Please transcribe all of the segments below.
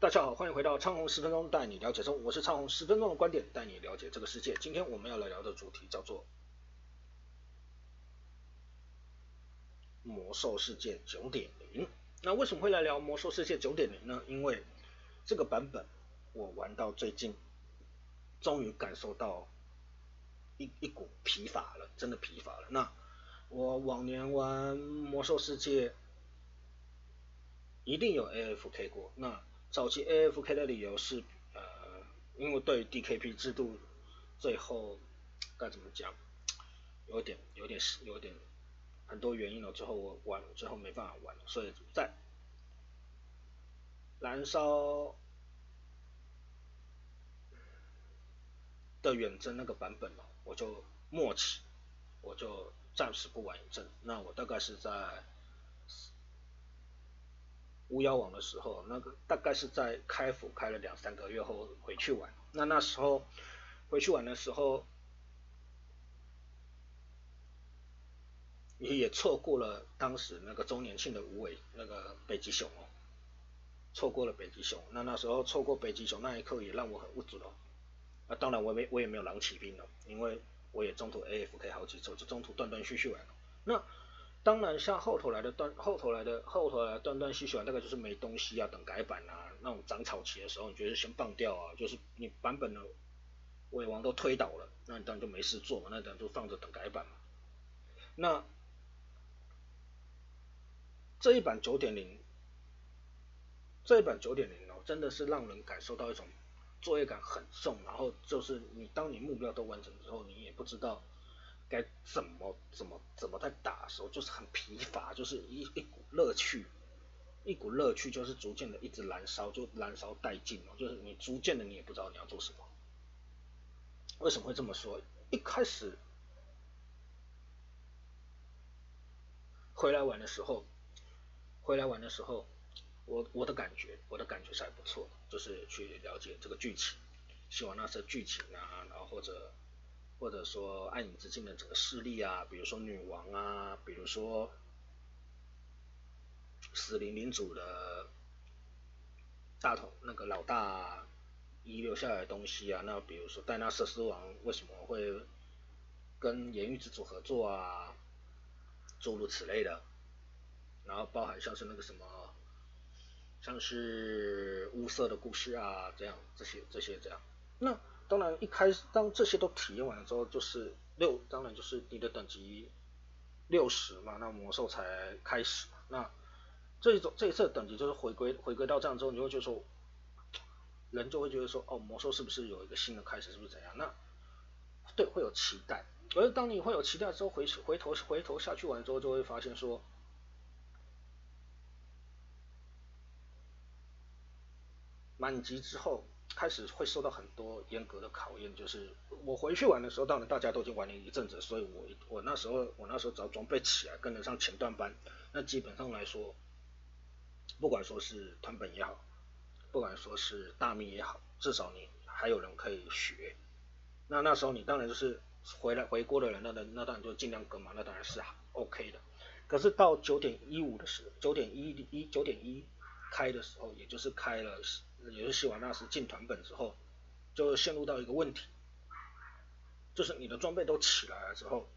大家好，欢迎回到昌宏十分钟带你了解中，我是昌宏十分钟的观点带你了解这个世界。今天我们要来聊的主题叫做魔兽世界九点零。那为什么会来聊魔兽世界九点零呢？因为这个版本我玩到最近，终于感受到一一股疲乏了，真的疲乏了。那我往年玩魔兽世界一定有 AFK 过，那早期 AFK 的理由是，呃，因为对 DKP 制度最后该怎么讲，有点有点是有点很多原因了，最后我玩最后没办法玩了，所以在燃烧的远征那个版本哦，我就默契，我就暂时不玩一阵，那我大概是在。巫妖王的时候，那个大概是在开服开了两三个月后回去玩。那那时候回去玩的时候，也也错过了当时那个周年庆的无尾那个北极熊哦，错过了北极熊。那那时候错过北极熊那一刻也让我很无助哦。那当然我没我也没有狼骑兵了，因为我也中途 AFK 好几次，就中途断断续续玩。那当然，像后头来的断后头来的后头来断断续续，那个就是没东西啊，等改版啊，那种长草期的时候，你觉得先放掉啊，就是你版本的尾王都推倒了，那你当然就没事做嘛，那当然就放着等改版嘛。那这一版九点零，这一版九点零哦，真的是让人感受到一种作业感很重，然后就是你当你目标都完成之后，你也不知道。该怎么怎么怎么在打的时候，就是很疲乏，就是一一股乐趣，一股乐趣就是逐渐的一直燃烧，就燃烧殆尽了。就是你逐渐的你也不知道你要做什么。为什么会这么说？一开始回来玩的时候，回来玩的时候，我我的感觉，我的感觉是还不错，就是去了解这个剧情，希望那些剧情啊，然后或者。或者说暗影之境的整个势力啊，比如说女王啊，比如说死灵领主的大头那个老大遗留下来的东西啊，那比如说戴纳瑟斯王为什么会跟盐狱之主合作啊，诸如此类的，然后包含像是那个什么，像是乌色的故事啊，这样这些这些这样，那。当然，一开始当这些都体验完了之后，就是六，当然就是你的等级六十嘛，那魔兽才开始。那这一种这一次等级就是回归回归到这样之后，你会觉得说，人就会觉得说，哦，魔兽是不是有一个新的开始，是不是怎样？那对，会有期待。而当你会有期待之后，回回头回头下去玩之后，就会发现说，满级之后。开始会受到很多严格的考验，就是我回去玩的时候，当然大家都已经玩了一阵子，所以我我那时候我那时候只要装备起来跟得上前段班，那基本上来说，不管说是团本也好，不管说是大秘也好，至少你还有人可以学。那那时候你当然就是回来回国的人，那那那当然就尽量跟嘛，那当然是 OK 的。可是到九点一五的时候，九点一一九点一开的时候，也就是开了。也是希瓦纳斯进团本之后，就陷入到一个问题，就是你的装备都起来了之后，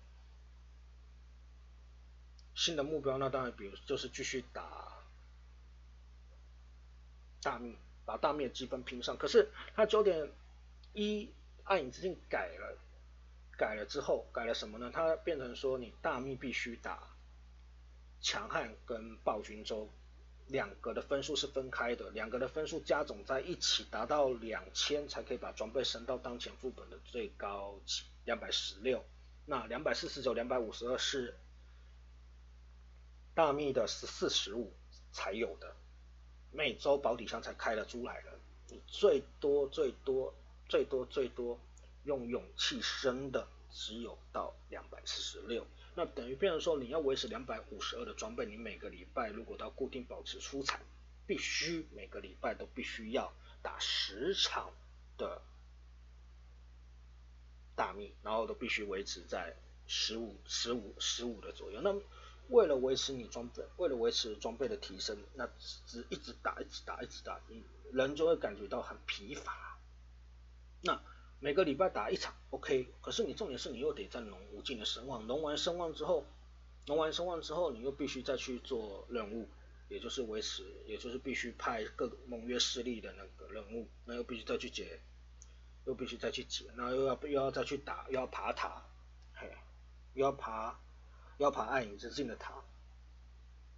新的目标那当然比如就是继续打大灭，把大灭积分拼上。可是他九点一暗影之境改了，改了之后改了什么呢？它变成说你大秘必须打强悍跟暴君州。两个的分数是分开的，两个的分数加总在一起达到两千才可以把装备升到当前副本的最高级两百十六。那两百四十九、两百五十二是大秘的十四十五才有的，每周保底箱才开了出来的。你最多最多最多最多用勇气升的只有到两百四十六。那等于变成说，你要维持两百五十二的装备，你每个礼拜如果要固定保持出彩，必须每个礼拜都必须要打十场的大秘，然后都必须维持在十五、十五、十五的左右。那为了维持你装备，为了维持装备的提升，那只一直打，一直打，一直打，你人就会感觉到很疲乏。那每个礼拜打一场，OK，可是你重点是你又得在农无尽的声望，农完声望之后，农完声望之后，你又必须再去做任务，也就是维持，也就是必须派各盟约势力的那个任务，那又必须再去解，又必须再去解，然后又要又要再去打，又要爬塔，嘿，又要爬。要爬暗影之境的塔，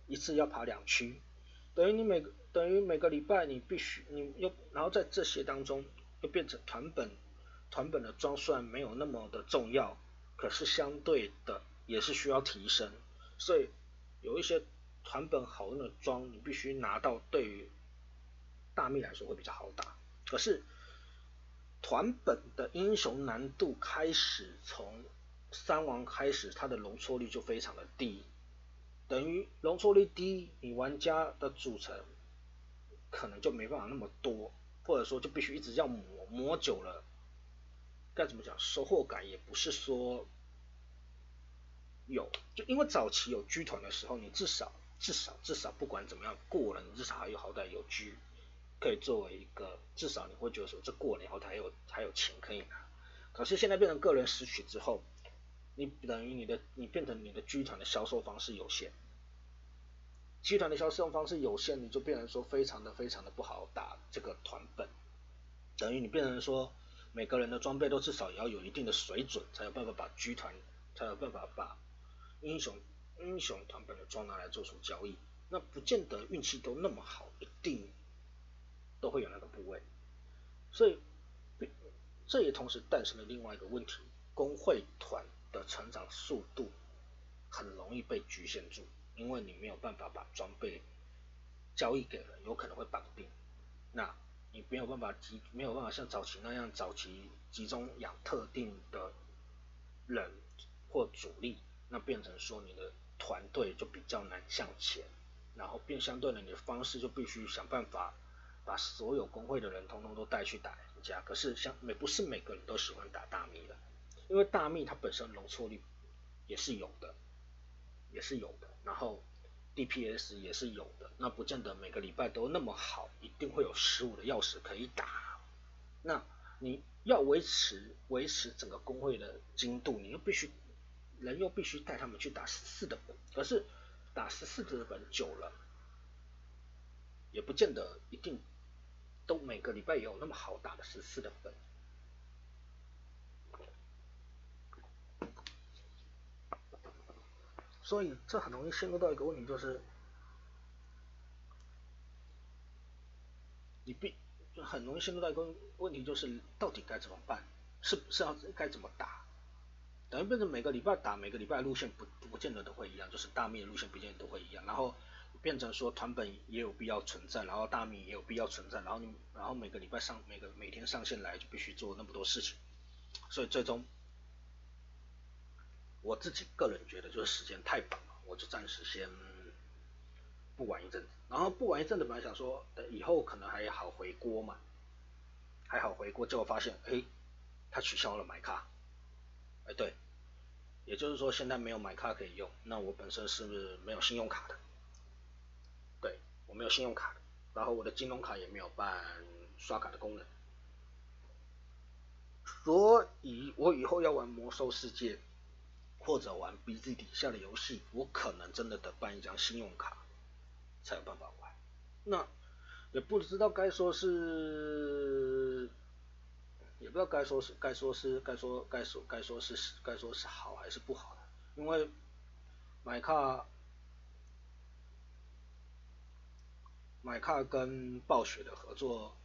一次要爬两区，等于你每个等于每个礼拜你必须你又然后在这些当中又变成团本团本的装算没有那么的重要，可是相对的也是需要提升，所以有一些团本好用的装你必须拿到，对于大秘来说会比较好打，可是团本的英雄难度开始从。三王开始，它的容错率就非常的低，等于容错率低，你玩家的组成可能就没办法那么多，或者说就必须一直要磨，磨久了，该怎么讲，收获感也不是说有，就因为早期有 G 团的时候，你至少至少至少不管怎么样过了，你至少还有好歹有 G 可以作为一个，至少你会觉得说这过了以后还有还有钱可以拿，可是现在变成个人拾取之后。你等于你的你变成你的剧团的销售方式有限，剧团的销售方式有限，你就变成说非常的非常的不好打这个团本，等于你变成说每个人的装备都至少也要有一定的水准，才有办法把剧团才有办法把英雄英雄团本的装拿来做出交易，那不见得运气都那么好，一定都会有那个部位，所以这也同时诞生了另外一个问题，工会团。的成长速度很容易被局限住，因为你没有办法把装备交易给人，有可能会绑定。那你没有办法集，没有办法像早期那样早期集中养特定的人或主力，那变成说你的团队就比较难向前，然后变相对的你的方式就必须想办法把所有工会的人通通都带去打人家。可是像每不是每个人都喜欢打大迷的。因为大秘它本身容错率也是有的，也是有的，然后 DPS 也是有的，那不见得每个礼拜都那么好，一定会有十五的钥匙可以打。那你要维持维持整个工会的精度，你又必须人又必须带他们去打十四的本，可是打十四的本久了，也不见得一定都每个礼拜有那么好打的十四的本。所以这很容易陷入到一个问题，就是你必就很容易陷入到一个问题，就是到底该怎么办？是是要该怎么打？等于变成每个礼拜打，每个礼拜路线不不见得都会一样，就是大秘路线不见得都会一样，然后变成说团本也有必要存在，然后大秘也有必要存在，然后你然后每个礼拜上每个每天上线来就必须做那么多事情，所以最终。我自己个人觉得就是时间太短了，我就暂时先不玩一阵子。然后不玩一阵子，本来想说等以后可能还好回锅嘛，还好回锅，结果发现哎，他取消了买卡，哎对，也就是说现在没有买卡可以用，那我本身是不是没有信用卡的，对我没有信用卡的，然后我的金融卡也没有办刷卡的功能，所以我以后要玩魔兽世界。或者玩 BZ 底下的游戏，我可能真的得办一张信用卡才有办法玩。那也不知道该说是，也不知道该说是该说是该说该说该说是该说是好还是不好，因为买卡买卡跟暴雪的合作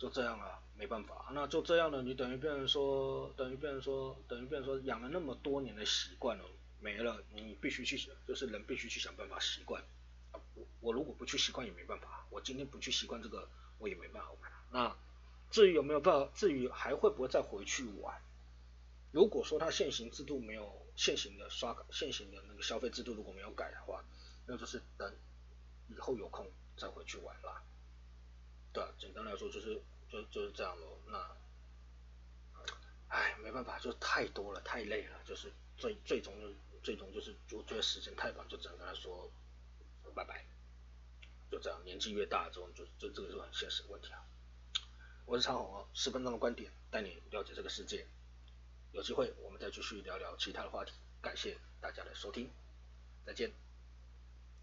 就这样了。没办法，那就这样了。你等于变成说，等于变成说，等于变成说，养了那么多年的习惯了没了，你必须去，就是人必须去想办法习惯。我我如果不去习惯也没办法，我今天不去习惯这个，我也没办法。那至于有没有办法，至于还会不会再回去玩？如果说它现行制度没有现行的刷卡，现行的那个消费制度如果没有改的话，那就是等以后有空再回去玩啦。对，简单来说就是。就就是这样咯，那，唉，没办法，就太多了，太累了，就是最最终最终就是我觉得时间太短，就只能跟他说拜拜，就这样。年纪越大之后，就就这个是很现实的问题啊。我是长虹哦，十分钟的观点带你了解这个世界。有机会我们再继续聊聊其他的话题。感谢大家的收听，再见。